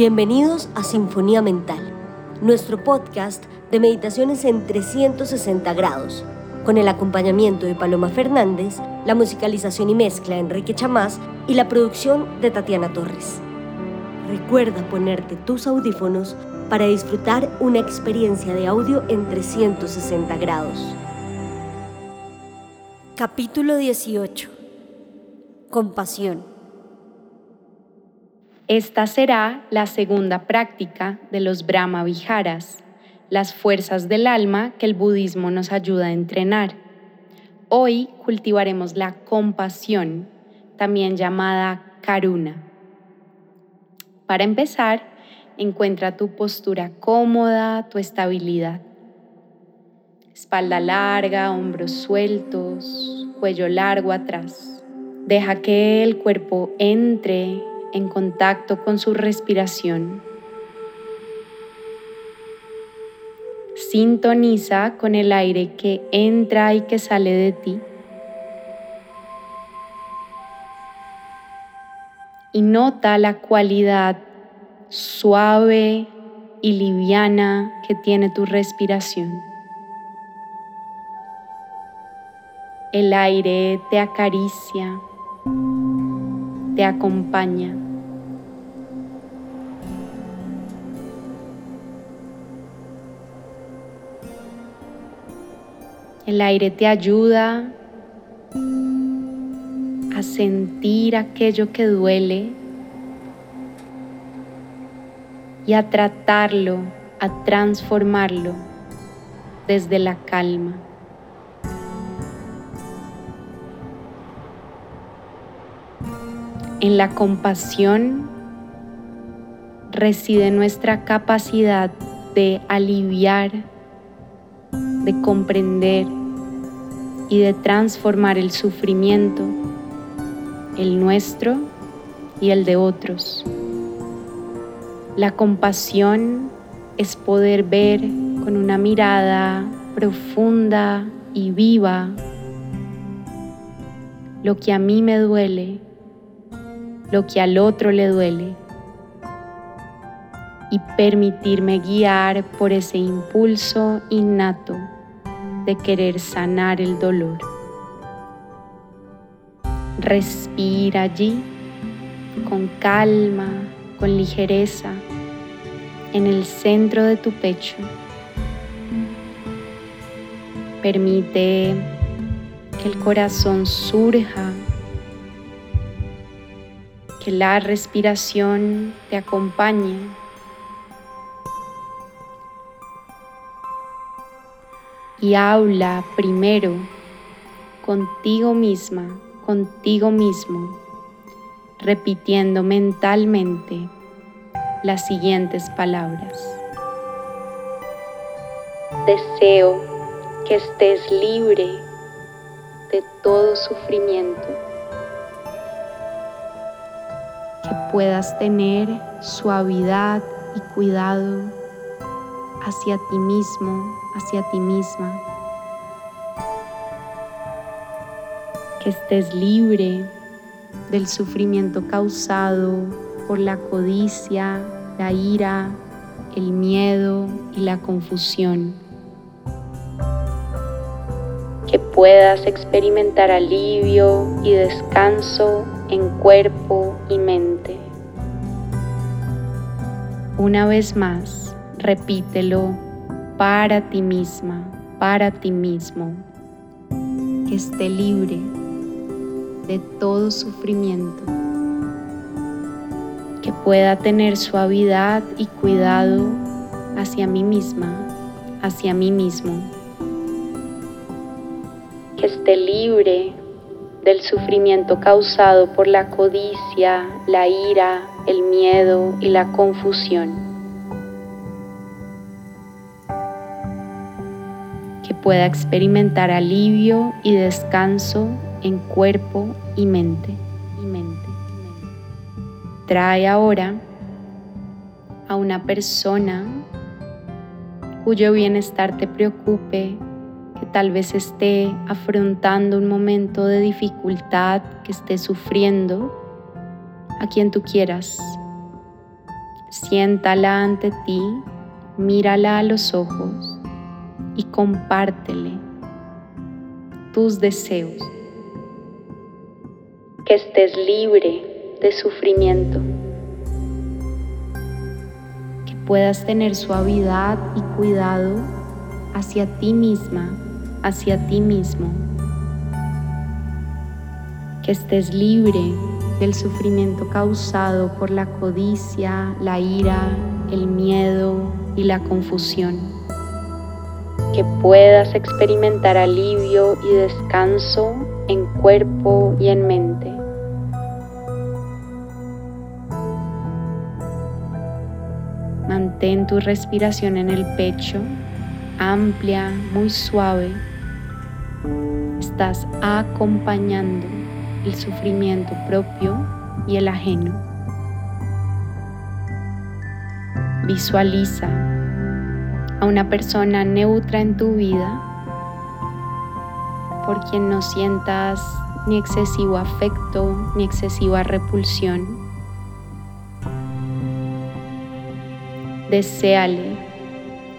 Bienvenidos a Sinfonía Mental, nuestro podcast de meditaciones en 360 grados, con el acompañamiento de Paloma Fernández, la musicalización y mezcla de Enrique Chamás y la producción de Tatiana Torres. Recuerda ponerte tus audífonos para disfrutar una experiencia de audio en 360 grados. Capítulo 18. Compasión. Esta será la segunda práctica de los Brahma Viharas, las fuerzas del alma que el budismo nos ayuda a entrenar. Hoy cultivaremos la compasión, también llamada karuna. Para empezar, encuentra tu postura cómoda, tu estabilidad. Espalda larga, hombros sueltos, cuello largo atrás. Deja que el cuerpo entre en contacto con su respiración. Sintoniza con el aire que entra y que sale de ti. Y nota la cualidad suave y liviana que tiene tu respiración. El aire te acaricia, te acompaña. El aire te ayuda a sentir aquello que duele y a tratarlo, a transformarlo desde la calma. En la compasión reside nuestra capacidad de aliviar, de comprender y de transformar el sufrimiento, el nuestro y el de otros. La compasión es poder ver con una mirada profunda y viva lo que a mí me duele lo que al otro le duele y permitirme guiar por ese impulso innato de querer sanar el dolor. Respira allí con calma, con ligereza, en el centro de tu pecho. Permite que el corazón surja que la respiración te acompañe. Y habla primero contigo misma, contigo mismo, repitiendo mentalmente las siguientes palabras. Deseo que estés libre de todo sufrimiento puedas tener suavidad y cuidado hacia ti mismo, hacia ti misma. Que estés libre del sufrimiento causado por la codicia, la ira, el miedo y la confusión. Que puedas experimentar alivio y descanso en cuerpo y mente. Una vez más, repítelo para ti misma, para ti mismo, que esté libre de todo sufrimiento, que pueda tener suavidad y cuidado hacia mí misma, hacia mí mismo, que esté libre del sufrimiento causado por la codicia, la ira, el miedo y la confusión. Que pueda experimentar alivio y descanso en cuerpo y mente. Y mente. Trae ahora a una persona cuyo bienestar te preocupe que tal vez esté afrontando un momento de dificultad, que esté sufriendo, a quien tú quieras. Siéntala ante ti, mírala a los ojos y compártele tus deseos. Que estés libre de sufrimiento. Que puedas tener suavidad y cuidado hacia ti misma, hacia ti mismo. Que estés libre del sufrimiento causado por la codicia, la ira, el miedo y la confusión. Que puedas experimentar alivio y descanso en cuerpo y en mente. Mantén tu respiración en el pecho, amplia, muy suave. Estás acompañando el sufrimiento propio y el ajeno. Visualiza a una persona neutra en tu vida por quien no sientas ni excesivo afecto ni excesiva repulsión. Deseale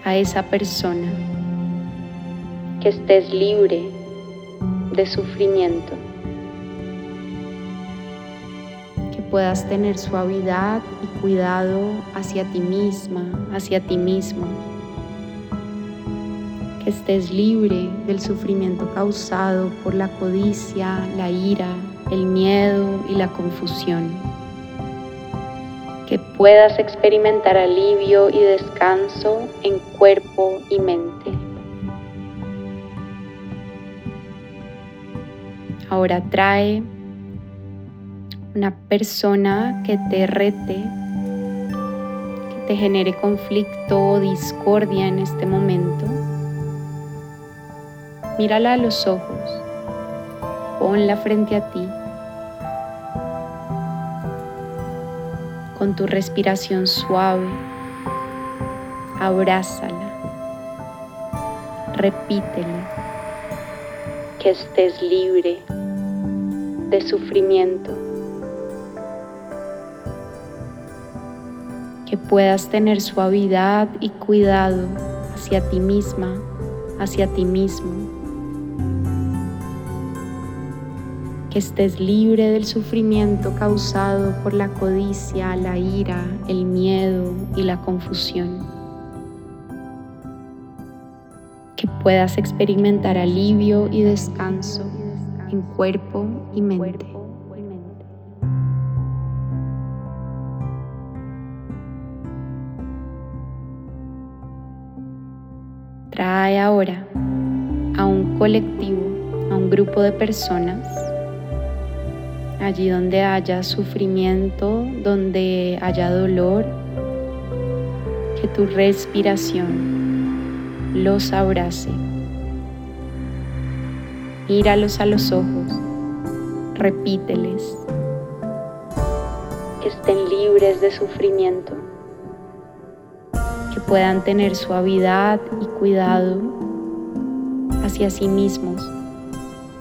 a esa persona que estés libre de sufrimiento. puedas tener suavidad y cuidado hacia ti misma, hacia ti mismo. Que estés libre del sufrimiento causado por la codicia, la ira, el miedo y la confusión. Que puedas experimentar alivio y descanso en cuerpo y mente. Ahora trae una persona que te rete, que te genere conflicto o discordia en este momento, mírala a los ojos, ponla frente a ti. Con tu respiración suave, abrázala, repítele que estés libre de sufrimiento que puedas tener suavidad y cuidado hacia ti misma, hacia ti mismo. Que estés libre del sufrimiento causado por la codicia, la ira, el miedo y la confusión. Que puedas experimentar alivio y descanso en cuerpo y mente. Trae ahora a un colectivo, a un grupo de personas, allí donde haya sufrimiento, donde haya dolor, que tu respiración los abrace. Míralos a los ojos, repíteles. Que estén libres de sufrimiento. Que puedan tener suavidad y cuidado hacia sí mismos,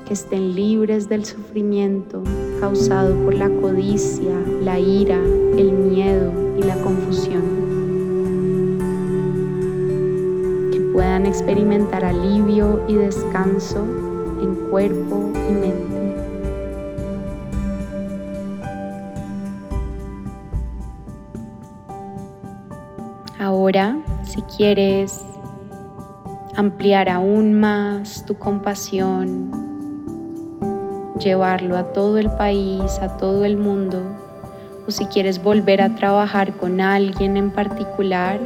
que estén libres del sufrimiento causado por la codicia, la ira, el miedo y la confusión, que puedan experimentar alivio y descanso en cuerpo y mente. Ahora, si quieres ampliar aún más tu compasión, llevarlo a todo el país, a todo el mundo, o si quieres volver a trabajar con alguien en particular,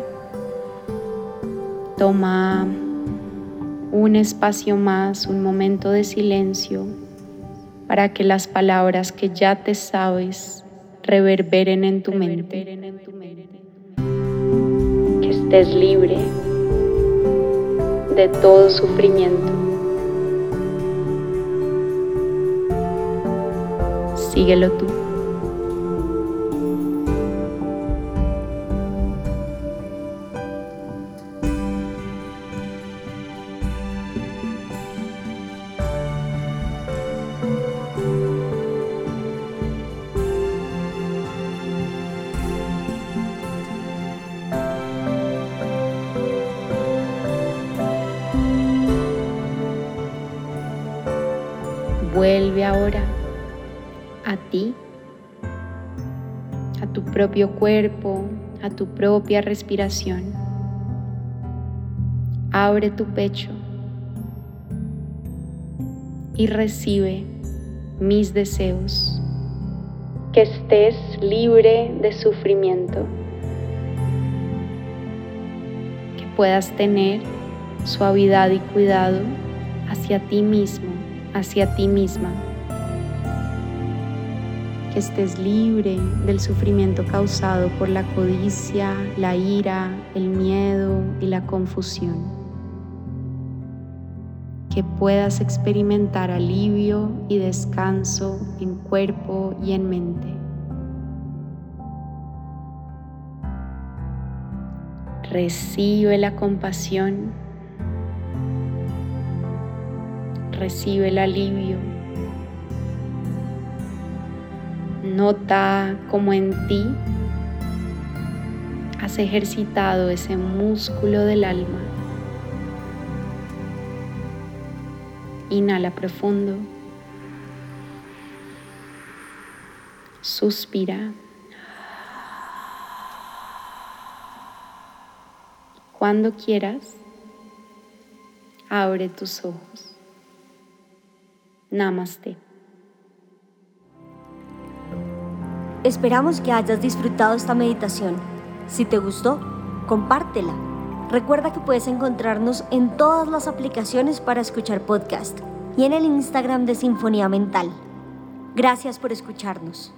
toma un espacio más, un momento de silencio, para que las palabras que ya te sabes reverberen en tu mente estés libre de todo sufrimiento. Síguelo tú. Ahora a ti, a tu propio cuerpo, a tu propia respiración. Abre tu pecho y recibe mis deseos. Que estés libre de sufrimiento. Que puedas tener suavidad y cuidado hacia ti mismo, hacia ti misma. Que estés libre del sufrimiento causado por la codicia, la ira, el miedo y la confusión que puedas experimentar alivio y descanso en cuerpo y en mente. Recibe la compasión, recibe el alivio. Nota cómo en ti has ejercitado ese músculo del alma Inhala profundo. Suspira. Cuando quieras, abre tus ojos. Namaste. Esperamos que hayas disfrutado esta meditación. Si te gustó, compártela Recuerda que puedes encontrarnos en todas las aplicaciones para escuchar podcast y en el Instagram de Sinfonía Mental. Gracias por escucharnos.